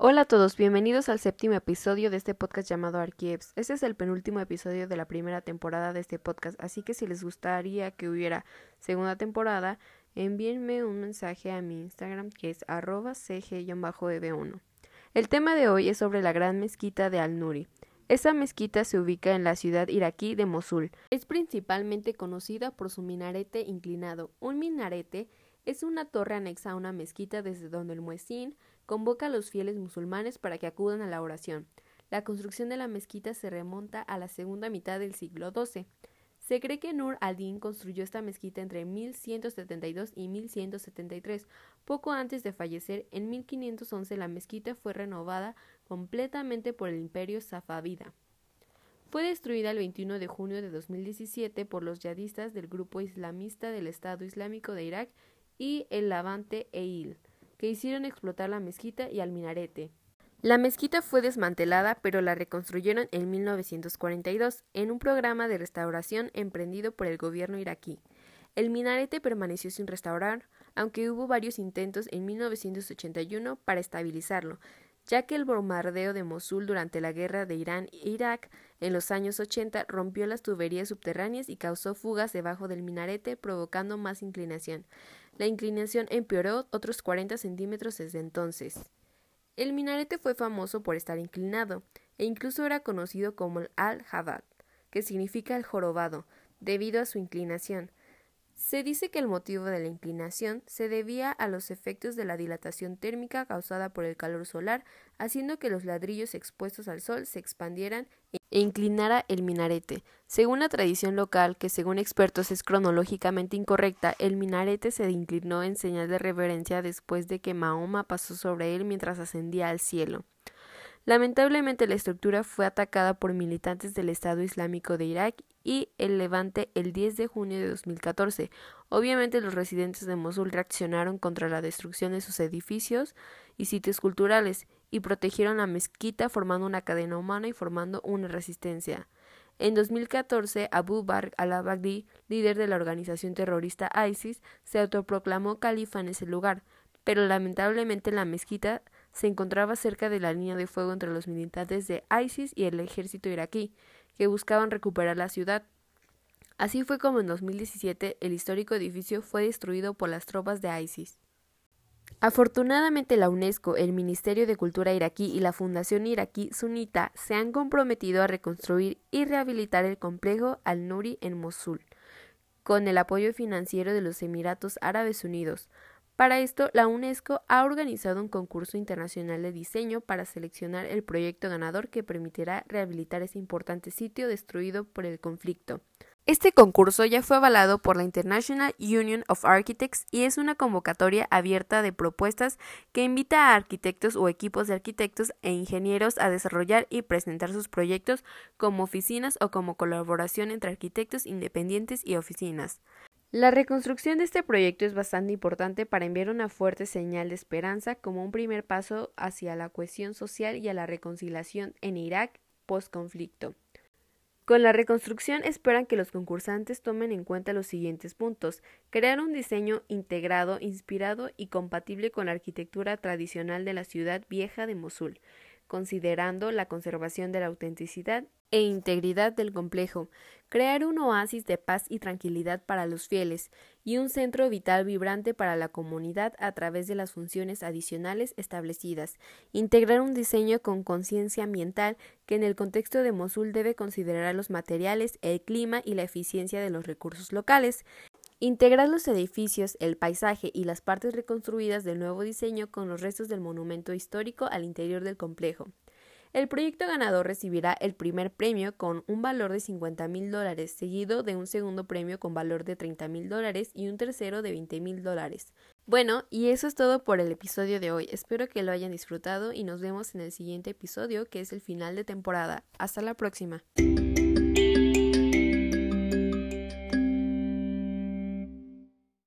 Hola a todos, bienvenidos al séptimo episodio de este podcast llamado Archives. Este es el penúltimo episodio de la primera temporada de este podcast, así que si les gustaría que hubiera segunda temporada, envíenme un mensaje a mi Instagram que es arroba cg-eb1. El tema de hoy es sobre la gran mezquita de Al-Nuri. Esa mezquita se ubica en la ciudad iraquí de Mosul. Es principalmente conocida por su minarete inclinado. Un minarete es una torre anexa a una mezquita desde donde el muezzin convoca a los fieles musulmanes para que acudan a la oración. La construcción de la mezquita se remonta a la segunda mitad del siglo XII. Se cree que Nur al-Din construyó esta mezquita entre 1172 y 1173. Poco antes de fallecer, en 1511 la mezquita fue renovada completamente por el imperio safavida. Fue destruida el 21 de junio de 2017 por los yadistas del grupo islamista del Estado Islámico de Irak y el Levante Eil que hicieron explotar la mezquita y al minarete. La mezquita fue desmantelada, pero la reconstruyeron en 1942 en un programa de restauración emprendido por el gobierno iraquí. El minarete permaneció sin restaurar, aunque hubo varios intentos en 1981 para estabilizarlo, ya que el bombardeo de Mosul durante la guerra de Irán e Irak en los años 80 rompió las tuberías subterráneas y causó fugas debajo del minarete, provocando más inclinación. La inclinación empeoró otros 40 centímetros desde entonces. El minarete fue famoso por estar inclinado, e incluso era conocido como el Al-Habad, que significa el jorobado, debido a su inclinación. Se dice que el motivo de la inclinación se debía a los efectos de la dilatación térmica causada por el calor solar, haciendo que los ladrillos expuestos al sol se expandieran e inclinara el minarete. Según la tradición local, que según expertos es cronológicamente incorrecta, el minarete se inclinó en señal de reverencia después de que Mahoma pasó sobre él mientras ascendía al cielo. Lamentablemente la estructura fue atacada por militantes del Estado Islámico de Irak y el Levante el 10 de junio de 2014. Obviamente los residentes de Mosul reaccionaron contra la destrucción de sus edificios y sitios culturales y protegieron la mezquita formando una cadena humana y formando una resistencia. En 2014, Abu Bakr al-Baghdadi, líder de la organización terrorista ISIS, se autoproclamó califa en ese lugar, pero lamentablemente la mezquita se encontraba cerca de la línea de fuego entre los militantes de ISIS y el ejército iraquí, que buscaban recuperar la ciudad. Así fue como en 2017 el histórico edificio fue destruido por las tropas de ISIS. Afortunadamente la UNESCO, el Ministerio de Cultura iraquí y la Fundación iraquí sunita se han comprometido a reconstruir y rehabilitar el complejo Al-Nuri en Mosul, con el apoyo financiero de los Emiratos Árabes Unidos, para esto, la UNESCO ha organizado un concurso internacional de diseño para seleccionar el proyecto ganador que permitirá rehabilitar ese importante sitio destruido por el conflicto. Este concurso ya fue avalado por la International Union of Architects y es una convocatoria abierta de propuestas que invita a arquitectos o equipos de arquitectos e ingenieros a desarrollar y presentar sus proyectos como oficinas o como colaboración entre arquitectos independientes y oficinas. La reconstrucción de este proyecto es bastante importante para enviar una fuerte señal de esperanza como un primer paso hacia la cohesión social y a la reconciliación en Irak post-conflicto. Con la reconstrucción esperan que los concursantes tomen en cuenta los siguientes puntos. Crear un diseño integrado, inspirado y compatible con la arquitectura tradicional de la ciudad vieja de Mosul, considerando la conservación de la autenticidad e integridad del complejo, crear un oasis de paz y tranquilidad para los fieles y un centro vital vibrante para la comunidad a través de las funciones adicionales establecidas, integrar un diseño con conciencia ambiental que en el contexto de Mosul debe considerar los materiales, el clima y la eficiencia de los recursos locales, Integrar los edificios, el paisaje y las partes reconstruidas del nuevo diseño con los restos del monumento histórico al interior del complejo. El proyecto ganador recibirá el primer premio con un valor de 50 mil dólares, seguido de un segundo premio con valor de 30 mil dólares y un tercero de 20 mil dólares. Bueno, y eso es todo por el episodio de hoy. Espero que lo hayan disfrutado y nos vemos en el siguiente episodio, que es el final de temporada. Hasta la próxima.